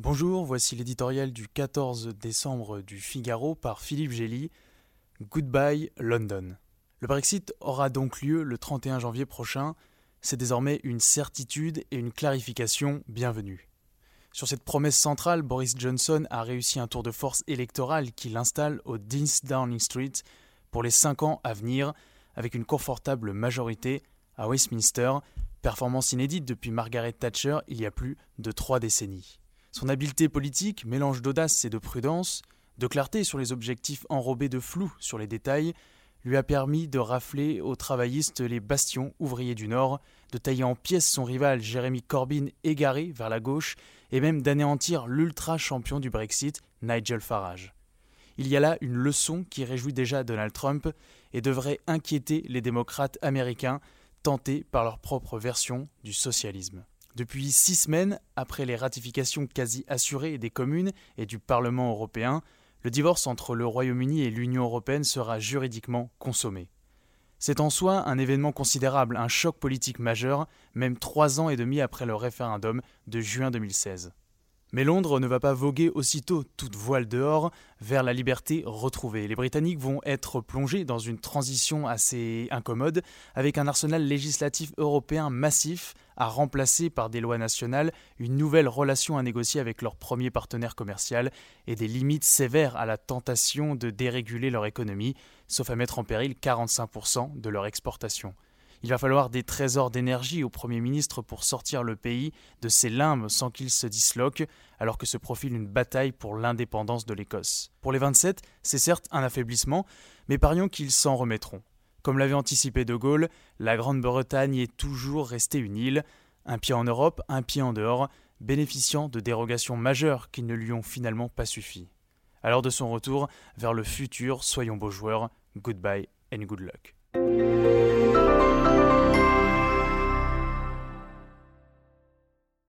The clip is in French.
Bonjour, voici l'éditorial du 14 décembre du Figaro par Philippe Gély. Goodbye London. Le Brexit aura donc lieu le 31 janvier prochain. C'est désormais une certitude et une clarification bienvenue. Sur cette promesse centrale, Boris Johnson a réussi un tour de force électoral qui l'installe au Deans Downing Street pour les cinq ans à venir, avec une confortable majorité à Westminster, performance inédite depuis Margaret Thatcher il y a plus de trois décennies. Son habileté politique, mélange d'audace et de prudence, de clarté sur les objectifs enrobés de flou sur les détails, lui a permis de rafler aux travaillistes les bastions ouvriers du Nord, de tailler en pièces son rival Jérémy Corbyn égaré vers la gauche, et même d'anéantir l'ultra-champion du Brexit, Nigel Farage. Il y a là une leçon qui réjouit déjà Donald Trump et devrait inquiéter les démocrates américains tentés par leur propre version du socialisme. Depuis six semaines, après les ratifications quasi assurées des communes et du Parlement européen, le divorce entre le Royaume-Uni et l'Union européenne sera juridiquement consommé. C'est en soi un événement considérable, un choc politique majeur, même trois ans et demi après le référendum de juin 2016. Mais Londres ne va pas voguer aussitôt, toute voile dehors, vers la liberté retrouvée. Les Britanniques vont être plongés dans une transition assez incommode, avec un arsenal législatif européen massif à remplacer par des lois nationales, une nouvelle relation à négocier avec leur premier partenaire commercial et des limites sévères à la tentation de déréguler leur économie, sauf à mettre en péril 45% de leur exportation. Il va falloir des trésors d'énergie au Premier ministre pour sortir le pays de ses limbes sans qu'il se disloque, alors que se profile une bataille pour l'indépendance de l'Écosse. Pour les 27, c'est certes un affaiblissement, mais parions qu'ils s'en remettront. Comme l'avait anticipé De Gaulle, la Grande-Bretagne est toujours restée une île, un pied en Europe, un pied en dehors, bénéficiant de dérogations majeures qui ne lui ont finalement pas suffi. Alors de son retour vers le futur, soyons beaux joueurs, goodbye and good luck.